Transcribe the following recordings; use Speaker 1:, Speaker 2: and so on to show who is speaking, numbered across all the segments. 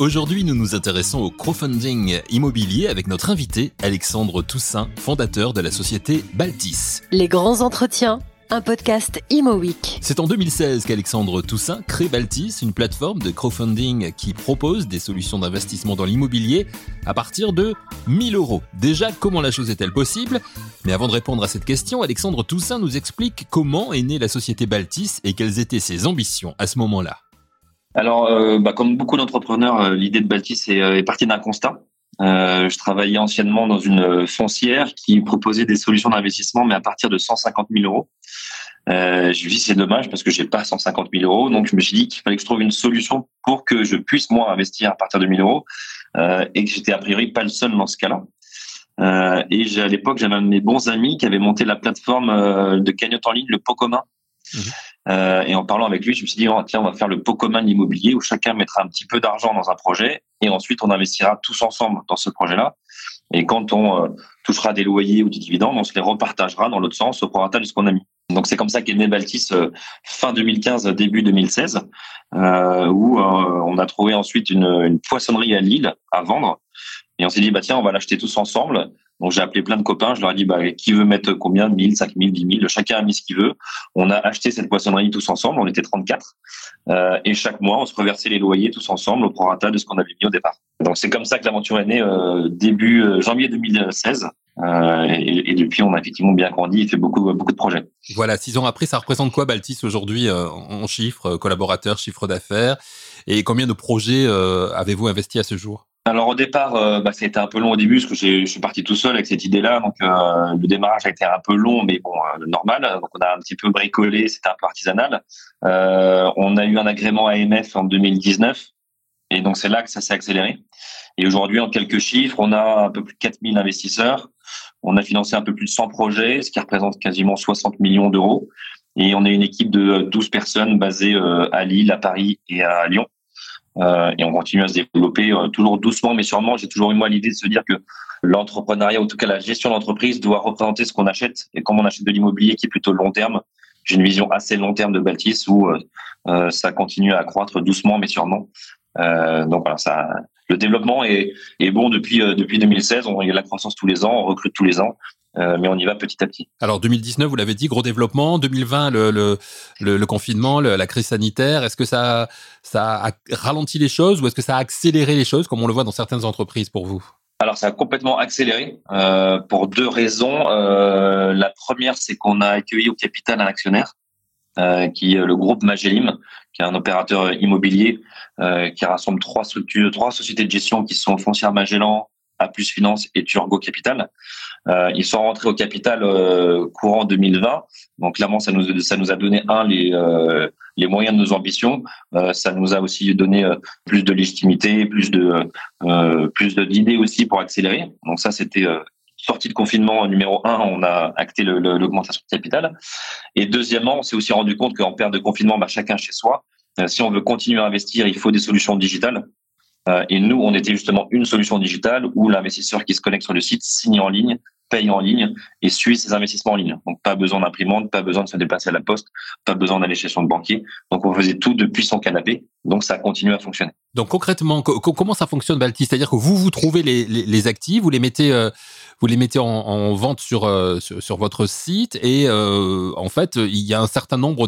Speaker 1: Aujourd'hui, nous nous intéressons au crowdfunding immobilier avec notre invité, Alexandre Toussaint, fondateur de la société Baltis.
Speaker 2: Les grands entretiens, un podcast Imo Week.
Speaker 1: C'est en 2016 qu'Alexandre Toussaint crée Baltis, une plateforme de crowdfunding qui propose des solutions d'investissement dans l'immobilier à partir de 1000 euros. Déjà, comment la chose est-elle possible? Mais avant de répondre à cette question, Alexandre Toussaint nous explique comment est née la société Baltis et quelles étaient ses ambitions à ce moment-là.
Speaker 3: Alors, euh, bah, comme beaucoup d'entrepreneurs, euh, l'idée de Baltis est, euh, est partie d'un constat. Je travaillais anciennement dans une foncière qui proposait des solutions d'investissement, mais à partir de 150 000 euros. Euh, je me suis dit c'est dommage parce que j'ai pas 150 000 euros, donc je me suis dit qu'il fallait que je trouve une solution pour que je puisse moi investir à partir de 1000 euros euh, et que j'étais a priori pas le seul dans ce cas-là. Euh, et à l'époque j'avais un de mes bons amis qui avait monté la plateforme de cagnotte en ligne, le pot commun. Mmh. Euh, et en parlant avec lui, je me suis dit, oh, tiens, on va faire le pot commun de l'immobilier où chacun mettra un petit peu d'argent dans un projet et ensuite on investira tous ensemble dans ce projet-là. Et quand on euh, touchera des loyers ou des dividendes, on se les repartagera dans l'autre sens au prorata de ce qu'on a mis. Donc c'est comme ça qu'est né Baltis euh, fin 2015, début 2016, euh, où on a trouvé ensuite une poissonnerie à Lille à vendre. Et on s'est dit, bah tiens, on va l'acheter tous ensemble. Donc j'ai appelé plein de copains, je leur ai dit bah, qui veut mettre combien? 1000, 5000, 10 000, chacun a mis ce qu'il veut. On a acheté cette poissonnerie tous ensemble, on était 34. Euh, et chaque mois, on se reversait les loyers tous ensemble au prorata de ce qu'on avait mis au départ. Donc c'est comme ça que l'aventure est née euh, début euh, janvier 2016. Euh, et, et, depuis, on a effectivement bien grandi et fait beaucoup, beaucoup de projets.
Speaker 1: Voilà, six ans après, ça représente quoi Baltis aujourd'hui en chiffres, collaborateurs, chiffre d'affaires? Et combien de projets avez-vous investi à ce jour?
Speaker 3: Alors au départ, euh, bah, c'était un peu long au début parce que je suis parti tout seul avec cette idée-là, donc euh, le démarrage a été un peu long, mais bon, euh, normal. Donc on a un petit peu bricolé, c'était un peu artisanal. on a eu un agrément AMF en 2019, et donc c'est là que ça s'est accéléré. Et aujourd'hui, en quelques chiffres, on a un peu plus de 4000 investisseurs. On a financé un peu plus de 100 projets, ce qui représente quasiment 60 millions d'euros. Et on est une équipe de 12 personnes basées à Lille, à Paris et à Lyon. Euh, et on continue à se développer euh, toujours doucement, mais sûrement. J'ai toujours eu moi l'idée de se dire que l'entrepreneuriat, ou en tout cas la gestion d'entreprise, doit représenter ce qu'on achète. Et comme on achète de l'immobilier qui est plutôt long terme, j'ai une vision assez long terme de Baltis où euh, ça continue à croître doucement, mais sûrement. donc voilà, ça, le développement est, est bon depuis depuis 2016. On, a la croissance tous les ans, on recrute tous les ans. Euh, mais on y va petit à petit.
Speaker 1: Alors 2019, vous l'avez dit, gros développement. 2020, le, le, le, confinement, la crise sanitaire. Est-ce que ça, ça a ralenti les choses ou est-ce que ça a accéléré les choses, comme on le voit dans certaines entreprises pour vous?
Speaker 3: Alors ça a complètement accéléré euh, pour deux raisons. Euh, la première, c'est qu'on a accueilli au capital un actionnaire qui est le groupe Magellim, qui est un opérateur immobilier qui rassemble trois structures, trois sociétés de gestion qui sont Foncière Magellan, Plus Finance et Turgo Capital. Euh, ils sont rentrés au capital euh, courant 2020. Donc clairement, ça nous ça nous a donné un les euh, les moyens de nos ambitions. ça nous a aussi donné plus de légitimité, plus de plus d'idées aussi pour accélérer. Donc ça, c'était sortie de confinement numéro un, on a acté l'augmentation de capital. Et deuxièmement, on s'est aussi rendu compte qu'en période de confinement, bah, chacun chez soi, si on veut continuer à investir, il faut des solutions digitales. Et nous, on était justement une solution digitale où l'investisseur qui se connecte sur le site signe en ligne, paye en ligne et suit ses investissements en ligne. Donc pas besoin d'imprimante, pas besoin de se déplacer à la poste, pas besoin d'aller chez son banquier. Donc on faisait tout depuis son canapé. Donc ça continue à fonctionner.
Speaker 1: Donc concrètement, comment ça fonctionne Balti? C'est-à-dire que vous vous trouvez les, actifs, vous les mettez, euh, en, vente euh, sur, votre site et euh, en fait il y a un certain nombre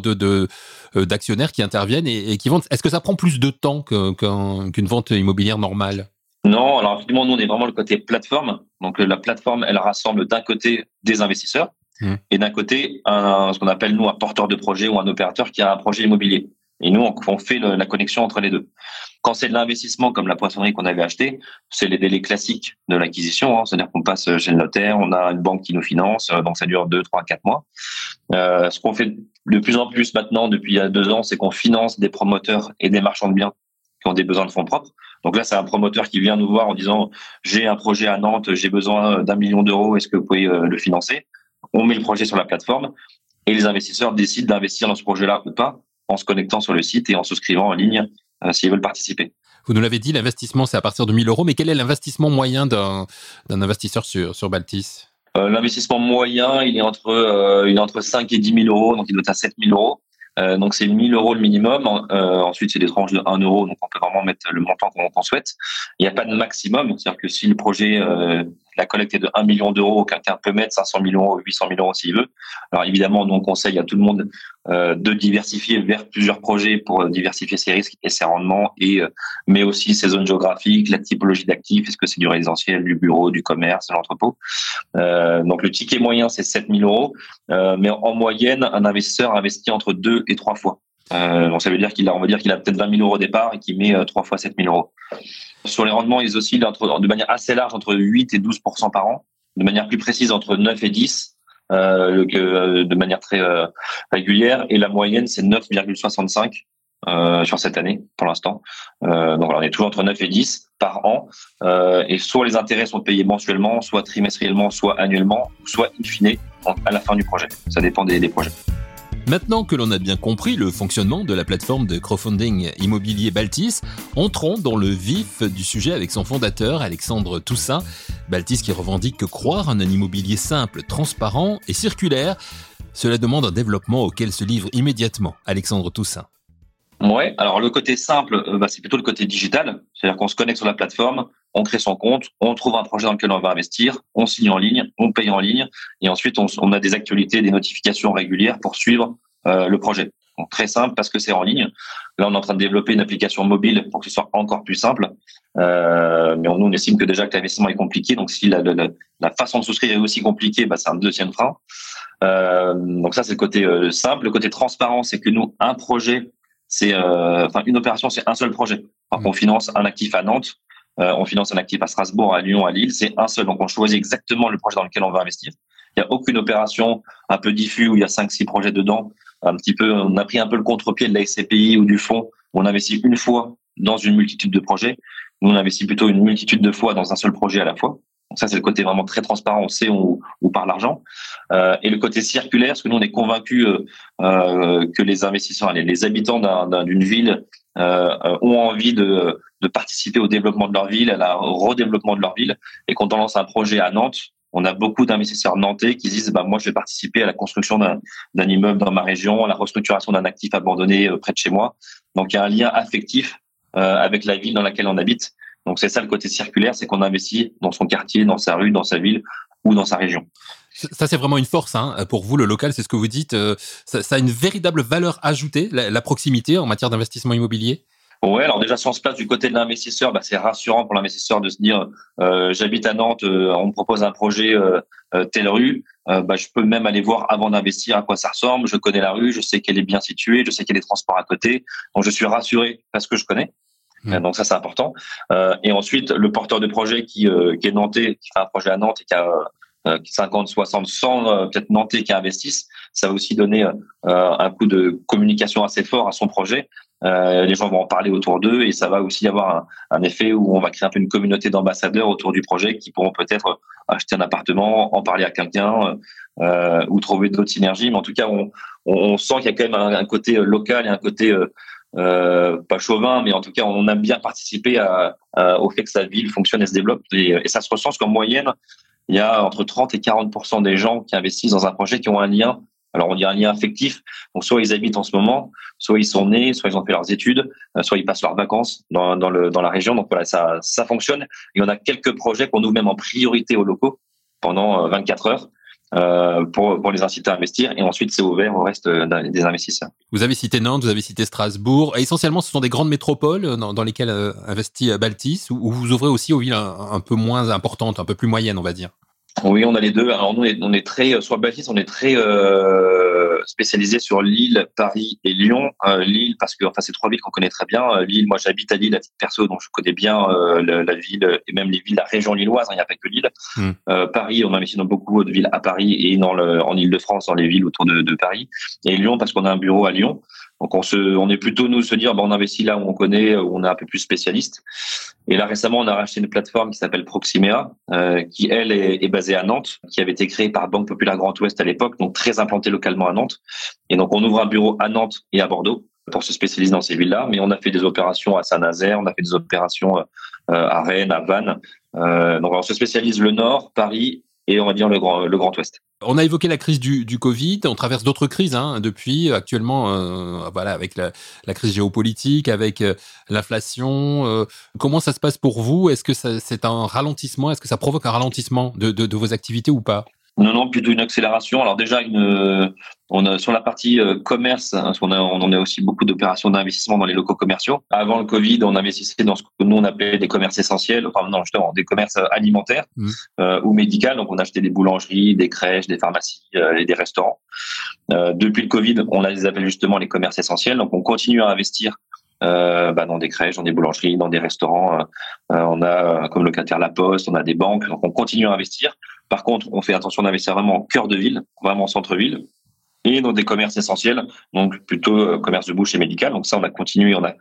Speaker 1: d'actionnaires qui interviennent et, qui vendent. Est-ce que ça prend plus de temps qu'une vente immobilière normale?
Speaker 3: Non, alors effectivement, nous, on est vraiment le côté plateforme. Donc, la plateforme, elle rassemble d'un côté des investisseurs mmh. et d'un côté un, ce qu'on appelle, nous, un porteur de projet ou un opérateur qui a un projet immobilier. Et nous, on, fait la connexion entre les deux. Quand c'est de l'investissement comme la poissonnerie qu'on avait acheté, c'est les délais classiques de l'acquisition. Hein. C'est-à-dire qu'on passe chez le notaire, on a une banque qui nous finance, euh, donc ça dure deux, trois, quatre mois. Euh, ce qu'on fait de plus en plus maintenant, depuis deux ans, c'est qu'on finance des promoteurs et des marchands de biens qui ont des besoins de fonds propres. Donc là, c'est un promoteur qui vient nous voir en disant j'ai un projet à Nantes, j'ai besoin d'un million d'euros, est-ce que vous pouvez euh, le financer? On met le projet sur la plateforme et les investisseurs décident d'investir dans ce projet-là ou pas en se connectant sur le site et en souscrivant en ligne euh, s'ils veulent participer.
Speaker 1: Vous nous l'avez dit, l'investissement c'est à partir de 1000 euros, mais quel est l'investissement moyen d'un investisseur sur, sur Baltis?
Speaker 3: Euh, L'investissement moyen, il est entre, il est entre 5 et 10 000 euros, donc il doit être à 7 000 euros. Euh, donc c'est 1000 euros le minimum. Euh, ensuite c'est des tranches de 1 euro, donc on peut vraiment mettre le montant qu'on souhaite. Il n'y a pas de maximum, c'est-à-dire que si le projet euh, la collecte est de 1 million d'euros, quelqu'un peut mettre 500 000 euros, 800 000 euros s'il veut. Alors évidemment, nous on conseille à tout le monde euh, de diversifier vers plusieurs projets pour diversifier ses risques et ses rendements, et euh, mais aussi ses zones géographiques, la typologie d'actifs, est-ce que c'est du résidentiel, du bureau, du commerce, de l'entrepôt. Euh, donc le ticket moyen c'est 7 000 euros, euh, mais en moyenne, un investisseur investit entre deux et trois fois. Euh, donc ça veut dire qu'il a, on va dire qu'il a peut-être 20 000 euros au départ et qu'il met trois fois 7 000 euros. Sur les rendements, ils oscillent entre, de manière assez large entre 8 et 12% par an, de manière plus précise entre 9 et 10, euh, euh, de manière très euh, régulière. Et la moyenne, c'est 9,65 euh, sur cette année pour l'instant. Euh, donc on est toujours entre 9 et 10 par an. Euh, et soit les intérêts sont payés mensuellement, soit trimestriellement, soit annuellement, soit in fine à la fin du projet. Ça dépend des projets.
Speaker 1: Maintenant que l'on a bien compris le fonctionnement de la plateforme de crowdfunding immobilier Baltis, entrons dans le vif du sujet avec son fondateur Alexandre Toussaint. Baltis qui revendique que croire en un immobilier simple, transparent et circulaire, cela demande un développement auquel se livre immédiatement Alexandre Toussaint.
Speaker 3: Ouais, alors le côté simple, euh, bah, c'est plutôt le côté digital, c'est-à-dire qu'on se connecte sur la plateforme, on crée son compte, on trouve un projet dans lequel on va investir, on signe en ligne, on paye en ligne, et ensuite on, on a des actualités, des notifications régulières pour suivre euh, le projet. Donc très simple parce que c'est en ligne. Là, on est en train de développer une application mobile pour que ce soit encore plus simple. Euh, mais on, nous, on estime que déjà que l'investissement est compliqué. Donc si la, la, la, façon de souscrire est aussi compliquée, bah, c'est un deuxième frein. Euh, donc ça, c'est le côté euh, simple. Le côté transparent, c'est que nous, un projet c'est euh, enfin une opération, c'est un seul projet. Mmh. on finance un actif à Nantes, euh, on finance un actif à Strasbourg, à Lyon, à Lille, c'est un seul. Donc on choisit exactement le projet dans lequel on va investir. Il n'y a aucune opération un peu diffus où il y a cinq six projets dedans. Un petit peu, on a pris un peu le contre-pied de la SCPI ou du fonds. On investit une fois dans une multitude de projets. Nous, on investit plutôt une multitude de fois dans un seul projet à la fois. Donc ça, c'est le côté vraiment très transparent. On sait où, où part l'argent. Euh, et le côté circulaire, parce que nous, on est convaincus euh, euh que les investisseurs, les, habitants d'une ville ont envie de, participer au développement de leur ville, à la redéveloppement de leur ville. Et quand on lance un projet à Nantes, on a beaucoup d'investisseurs nantais qui disent bah moi je vais participer à la construction d'un immeuble dans ma région, à la restructuration d'un actif abandonné près de chez moi. Donc il y a un lien affectif avec la ville dans laquelle on habite donc c'est ça le côté circulaire, c'est qu'on investit dans son quartier, dans sa rue, dans sa ville ou dans sa région.
Speaker 1: Ça, c'est vraiment une force hein. pour vous, le local, c'est ce que vous dites. Euh, ça, ça, a une véritable valeur ajoutée, la, la proximité en matière d'investissement immobilier?
Speaker 3: Ouais, alors déjà si on se place du côté de l'investisseur, bah, c'est rassurant pour l'investisseur de se dire euh, j'habite à Nantes, euh, on me propose un projet euh, euh telle rue, euh, bah, je peux même aller voir avant d'investir à quoi ça ressemble, je connais la rue, je sais qu'elle est bien située, je sais qu'il y a des transports à côté, donc je suis rassuré parce que je connais. Mmh. Donc ça c'est important. Euh, et ensuite le porteur de projet qui, euh, qui est nantais, qui fait un projet à Nantes et qui a 50, 60, 100 peut-être nantais qui investissent, ça va aussi donner euh, un coup de communication assez fort à son projet. Euh, les gens vont en parler autour d'eux et ça va aussi avoir un, un, effet où on va créer un peu une communauté d'ambassadeurs autour du projet qui pourront peut-être acheter un appartement, en parler à quelqu'un euh, ou trouver d'autres synergies. Mais en tout cas, on, on sent qu'il y a quand même un, un, côté local et un côté euh, pas chauvin, mais en tout cas, on a bien participé à, au fait que sa ville fonctionne et se développe. Et, ça se ressent qu'en moyenne, il y a entre 30 et 40 des gens qui investissent dans un projet qui ont un lien. Alors on dit un lien affectif. Donc soit ils habitent en ce moment, soit ils sont nés, soit ils ont fait leurs études, euh, soit ils passent leurs vacances dans, dans, le, dans la région. Donc voilà, ça, ça fonctionne. Et on a quelques projets qu'on ouvre même en priorité aux locaux pendant 24 euh, heures pour, pour les inciter à investir et ensuite c'est ouvert au reste des investisseurs.
Speaker 1: Vous avez cité Nantes, vous avez cité Strasbourg. essentiellement, ce sont des grandes métropoles dans, dans lesquelles euh, investit Baltis ou vous ouvrez aussi aux villes un, peu moins importantes, un peu plus moyennes, on va dire
Speaker 3: oui, on a les deux. Alors nous, on est, on est très sur Baltis, on est très euh, spécialisé sur Lille, Paris et Lyon. Euh, Lille parce que enfin c'est trois villes qu'on connaît très bien. Euh, Lille, moi j'habite à Lille à titre perso, donc je connais bien euh, la, la, ville et même les villes, la région lilloise. Hein, il n'y a pas que Lille. Mm. Euh, Paris, on investit dans beaucoup de villes à Paris et dans le en Île-de-France, dans les villes autour de, de Paris. Et Lyon parce qu'on a un bureau à Lyon. Donc on est plutôt nous se dire, bon, on investit là où on connaît, où on est un peu plus spécialiste. Et là récemment, on a racheté une plateforme qui s'appelle Proximea, euh, qui elle est, basée à Nantes, qui avait été créée par Banque Populaire Grand Ouest à l'époque, donc très implantée localement à Nantes. Et donc on ouvre un bureau à Nantes et à Bordeaux pour se spécialiser dans ces villes-là. Mais on a fait des opérations à Saint-Nazaire, on a fait des opérations euh, à Rennes, à Vannes. Euh, donc on se spécialise le Nord, Paris et on va dire le Grand, Ouest.
Speaker 1: On a évoqué la crise du, Covid, on traverse d'autres crises hein, depuis actuellement, euh, avec la, crise géopolitique, avec euh, l'inflation. Euh, comment ça se passe pour vous? Est-ce que c'est un ralentissement? Est-ce que ça provoque un ralentissement de vos activités ou pas?
Speaker 3: Non, non, plutôt une accélération. Alors déjà, une, on a sur la partie euh, commerce, hein, on, a, on en a aussi beaucoup d'opérations d'investissement dans les locaux commerciaux. Avant le Covid, on investissait dans ce que nous on appelait des commerces essentiels, enfin non, justement, des commerces alimentaires mmh. euh, ou médicaux. Donc on achetait des boulangeries, des crèches, des pharmacies euh, et des restaurants. Euh, depuis le Covid, on les appelle justement les commerces essentiels. Donc on continue à investir euh, bah, dans des crèches, dans des boulangeries, dans des restaurants. Euh, on a comme locataire la Poste, on a des banques. Donc on continue à investir. Par contre, on fait attention d'investir vraiment en cœur de ville, vraiment en centre-ville et dans des commerces essentiels, donc plutôt euh, commerce de bouche et médical. Donc ça, on a continué, on a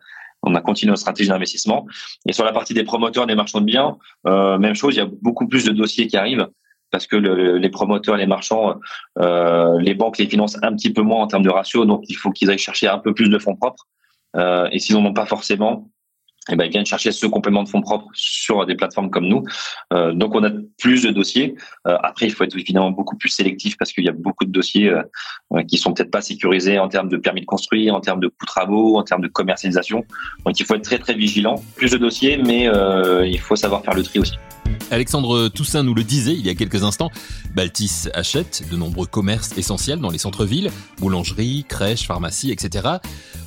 Speaker 3: on continué notre stratégie d'investissement. Et sur la partie des promoteurs, des marchands de biens, euh, même chose, il y a beaucoup plus de dossiers qui arrivent parce que le, les promoteurs, les marchands, euh, les banques les financent un petit peu moins en termes de ratio, donc il faut qu'ils aillent chercher un peu plus de fonds propres. Et s'ils n'en ont pas forcément, eh ben, ils viennent chercher ce complément de fonds propres sur des plateformes comme nous. Euh, donc, on a plus de dossiers. Euh, après, il faut être évidemment beaucoup plus sélectif parce qu'il y a beaucoup de dossiers euh, qui sont peut-être pas sécurisés en termes de permis de construire, en termes de coûts travaux, en termes de commercialisation. Donc, il faut être très très vigilant. Plus de dossiers, mais euh, il faut savoir faire le tri aussi.
Speaker 1: Alexandre Toussaint nous le disait il y a quelques instants, Baltis achète de nombreux commerces essentiels dans les centres-villes, boulangeries, crèches, pharmacies, etc.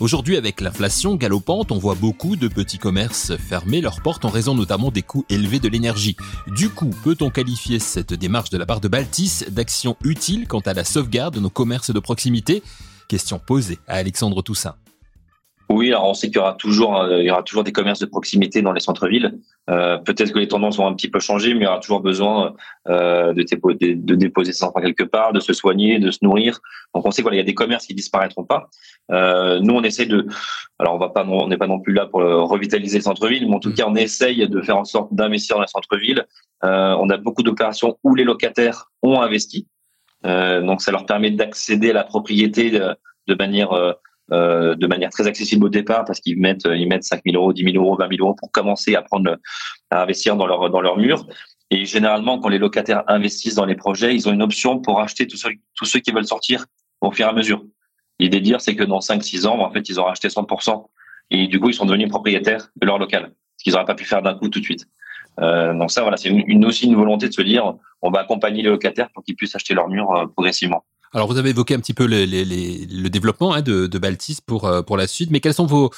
Speaker 1: Aujourd'hui, avec l'inflation galopante, on voit beaucoup de petits commerces fermer leurs portes en raison notamment des coûts élevés de l'énergie. Du coup, peut-on qualifier cette démarche de la part de Baltis d'action utile quant à la sauvegarde de nos commerces de proximité? Question posée à Alexandre Toussaint.
Speaker 3: Oui, alors on sait qu'il y aura toujours, euh, il y aura toujours des commerces de proximité dans les centres-villes. Euh, Peut-être que les tendances vont un petit peu changer, mais il y aura toujours besoin euh, de, déposer, de déposer ses enfants quelque part, de se soigner, de se nourrir. Donc on sait qu'il y a des commerces qui disparaîtront pas. Euh, nous, on essaie de, alors on va pas, on n'est pas non plus là pour revitaliser le centre-ville, mais en tout mmh. cas, on essaye de faire en sorte d'investir dans les centres-villes. Euh, on a beaucoup d'opérations où les locataires ont investi. Euh, donc ça leur permet d'accéder à la propriété de, de manière euh, de manière très accessible au départ parce qu'ils mettent ils mettent 5 000 euros, 10 000 euros, 20 000 euros pour commencer à prendre à investir dans leur dans leur mur. Et généralement, quand les locataires investissent dans les projets, ils ont une option pour acheter tous ceux, qui veulent sortir au fur et à mesure. L'idée de dire, c'est que dans 5-6 ans, en fait, ils auront acheté 100%. Et du coup, ils sont devenus propriétaires de leur local. Ce qu'ils n'auraient pas pu faire d'un coup tout de suite. Euh, donc ça, voilà, c'est une, aussi une volonté de se dire, on va accompagner les locataires pour qu'ils puissent acheter leur mur euh, progressivement.
Speaker 1: Alors, vous avez évoqué un petit peu les, le développement hein, de, Baltis pour, euh, pour la suite, mais quelles sont vos,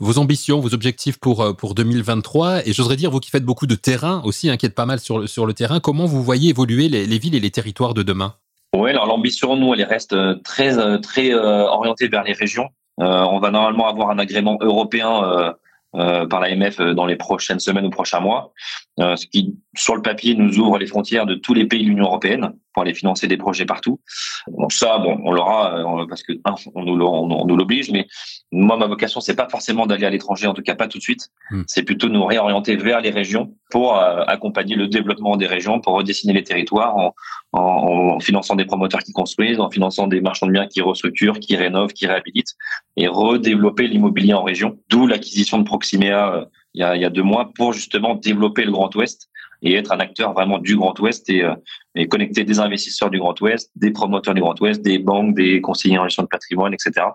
Speaker 1: vos ambitions, vos objectifs pour, euh, pour 2023 Et j'oserais dire, vous qui faites beaucoup de terrain aussi, hein, pas mal sur, sur le terrain, comment vous voyez évoluer les, les villes et les territoires de demain?
Speaker 3: Oui, alors l'ambition, nous, elle reste euh, très, très euh, orientée vers les régions. Euh, on va normalement avoir un agrément européen euh, par l'AMF dans les prochaines semaines ou prochains mois, euh, ce qui, sur le papier, nous ouvre les frontières de tous les pays de l'Union européenne pour aller financer des projets partout. Donc ça, bon, on l'aura euh, parce que un, on nous, on, nous l'oblige, mais moi, ma vocation, c'est pas forcément d'aller à l'étranger, en tout cas pas tout de suite. Hmm. C'est plutôt nous réorienter vers les régions pour euh, accompagner le développement des régions, pour redessiner les territoires en, en, en, finançant des promoteurs qui construisent, en finançant des marchands de biens qui restructurent, qui rénovent, qui réhabilitent, et redévelopper l'immobilier en région. D'où l'acquisition de Proximea euh, il, y a, il y a deux mois pour justement développer le Grand Ouest et être un acteur vraiment du Grand Ouest et, euh, et connecter des investisseurs du Grand Ouest, des promoteurs du Grand Ouest, des banques, des conseillers en gestion de patrimoine, etc.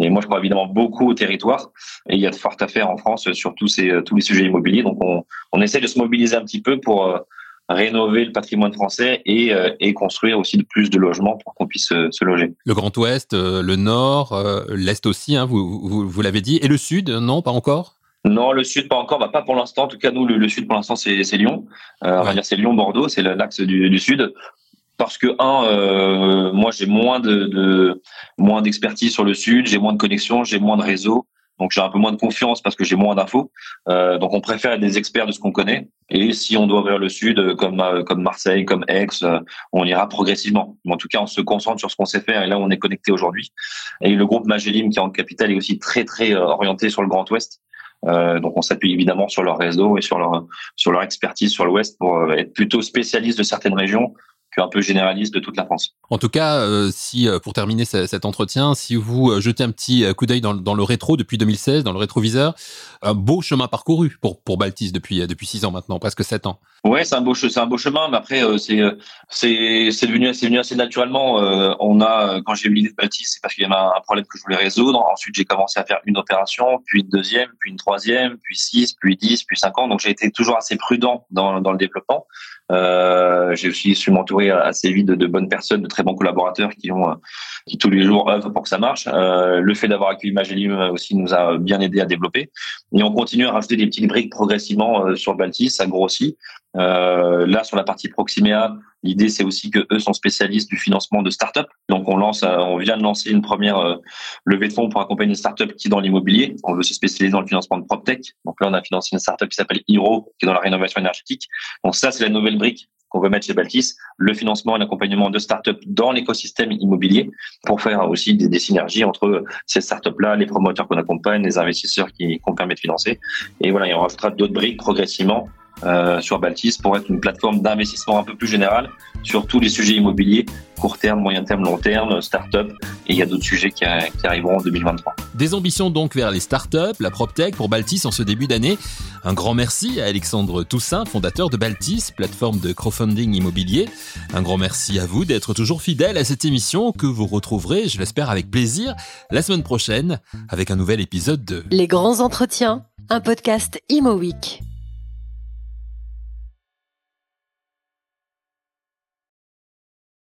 Speaker 3: Et moi, je crois évidemment beaucoup au territoire. Et il y a de fortes affaires en France sur tous ces tous les sujets immobiliers. Donc, on, on essaie de se mobiliser un petit peu pour euh, rénover le patrimoine français et, euh, et construire aussi de plus de logements pour qu'on puisse se, loger.
Speaker 1: Le Grand Ouest, le Nord, l'Est aussi, hein, vous, vous, vous l'avez dit, et le Sud, non, pas encore?
Speaker 3: Non, le sud pas encore, bah, pas pour l'instant. En tout cas, nous, le, le sud pour l'instant, c'est Lyon. Euh, on va dire c'est Lyon-Bordeaux, c'est l'axe du, du, sud. Parce que un, euh, moi, j'ai moins de, de moins d'expertise sur le sud, j'ai moins de connexions, j'ai moins de réseau. Donc j'ai un peu moins de confiance parce que j'ai moins d'infos. Euh, donc on préfère être des experts de ce qu'on connaît. Et si on doit ouvrir le sud, euh, comme euh, comme Marseille, comme Aix, euh, on ira progressivement. Mais en tout cas, on se concentre sur ce qu'on sait faire et là on est connecté aujourd'hui. Et le groupe Magellim qui est en capital est aussi très très orienté sur le Grand Ouest. Euh, donc on s'appuie évidemment sur leur réseau et sur leur sur leur expertise sur l'Ouest pour être plutôt spécialiste de certaines régions un peu généraliste de toute la France.
Speaker 1: En tout cas, euh, si euh, pour terminer cet entretien, si vous euh, jetez un petit coup d'œil dans, dans, le rétro depuis 2016, dans le rétroviseur, un beau chemin parcouru pour pour Baltis depuis depuis six ans maintenant, presque sept ans.
Speaker 3: Ouais, c'est un beau c'est un beau chemin, mais après c'est c'est c'est venu assez naturellement. on a quand j'ai eu l'idée de Baltis, c'est parce qu'il y avait un, problème que je voulais résoudre. Ensuite, j'ai commencé à faire une opération, puis une deuxième, puis une troisième, puis six, puis dix, puis cinq ans. Donc j'ai été toujours assez prudent dans dans le développement. Euh, j'ai aussi su m'entourer assez vite de, bonnes personnes, de très bons collaborateurs qui ont euh, qui tous les jours œuvrent pour que ça marche. Euh, le fait d'avoir accueilli Magellim aussi nous a bien aidé à développer. Et on continue à rajouter des petites briques progressivement euh, sur Baltis, ça grossit. Euh, là, sur la partie Proximea, l'idée c'est aussi que eux sont spécialistes du financement de start-up. Donc on lance, on vient de lancer une première levée de fonds pour accompagner une start-up qui est dans l'immobilier. On veut se spécialiser dans le financement de PropTech. Donc là, on a financé une start-up qui s'appelle Hero, qui est dans la rénovation énergétique. Donc ça, c'est la nouvelle brique qu'on veut mettre chez Baltis, le financement et l'accompagnement de startups dans l'écosystème immobilier pour faire aussi des, synergies entre ces startups-là, les promoteurs qu'on accompagne, les investisseurs qui qu'on permet de financer. Et voilà, il y aura d'autres briques progressivement euh, sur Baltis pour être une plateforme d'investissement un peu plus générale sur tous les sujets immobiliers, court terme, moyen terme, long terme, start-up, et il y a d'autres sujets qui, qui, arriveront en 2023.
Speaker 1: Des ambitions donc vers les start-up, la PropTech pour Baltis en ce début d'année. Un grand merci à Alexandre Toussaint, fondateur de Baltis, plateforme de crowdfunding immobilier. Un grand merci à vous d'être toujours fidèle à cette émission que vous retrouverez, je l'espère avec plaisir, la semaine prochaine avec un nouvel épisode de
Speaker 2: Les grands entretiens, un podcast Imo Week.